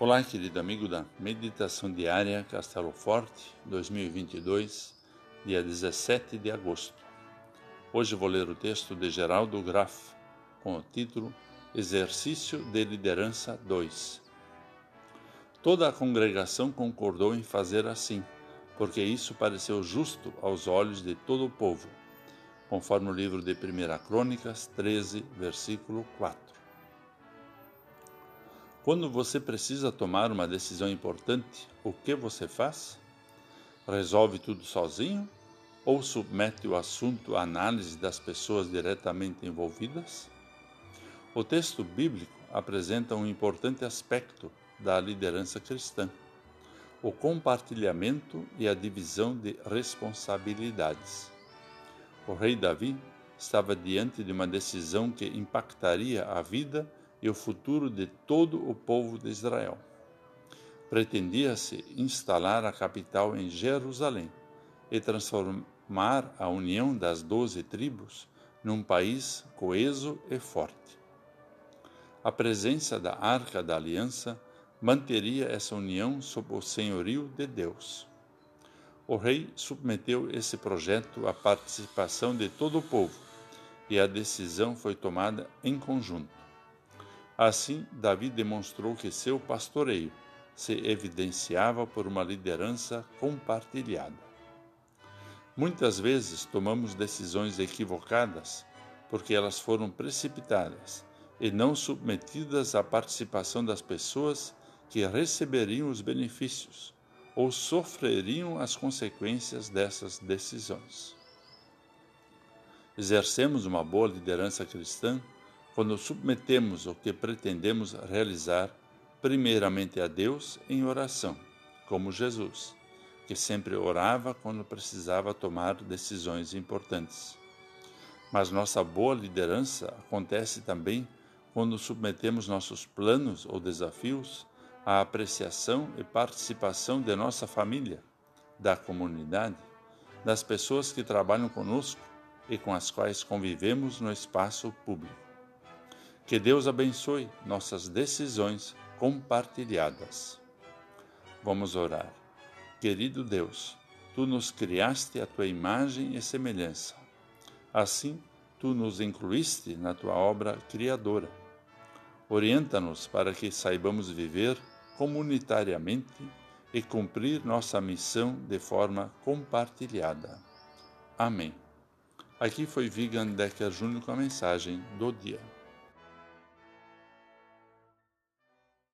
Olá, querido amigo da Meditação Diária Castelo Forte 2022, dia 17 de agosto. Hoje vou ler o texto de Geraldo Graff com o título Exercício de Liderança 2. Toda a congregação concordou em fazer assim, porque isso pareceu justo aos olhos de todo o povo, conforme o livro de 1 Crônicas 13, versículo 4. Quando você precisa tomar uma decisão importante, o que você faz? Resolve tudo sozinho ou submete o assunto à análise das pessoas diretamente envolvidas? O texto bíblico apresenta um importante aspecto da liderança cristã: o compartilhamento e a divisão de responsabilidades. O rei Davi estava diante de uma decisão que impactaria a vida e o futuro de todo o povo de Israel. Pretendia-se instalar a capital em Jerusalém e transformar a união das doze tribos num país coeso e forte. A presença da Arca da Aliança manteria essa união sob o senhorio de Deus. O rei submeteu esse projeto à participação de todo o povo e a decisão foi tomada em conjunto. Assim, Davi demonstrou que seu pastoreio se evidenciava por uma liderança compartilhada. Muitas vezes tomamos decisões equivocadas porque elas foram precipitadas e não submetidas à participação das pessoas que receberiam os benefícios ou sofreriam as consequências dessas decisões. Exercemos uma boa liderança cristã quando submetemos o que pretendemos realizar primeiramente a Deus em oração, como Jesus, que sempre orava quando precisava tomar decisões importantes. Mas nossa boa liderança acontece também quando submetemos nossos planos ou desafios à apreciação e participação de nossa família, da comunidade, das pessoas que trabalham conosco e com as quais convivemos no espaço público. Que Deus abençoe nossas decisões compartilhadas. Vamos orar. Querido Deus, tu nos criaste a tua imagem e semelhança. Assim, tu nos incluíste na tua obra criadora. Orienta-nos para que saibamos viver comunitariamente e cumprir nossa missão de forma compartilhada. Amém. Aqui foi Vigan Decker Júnior com a mensagem do dia.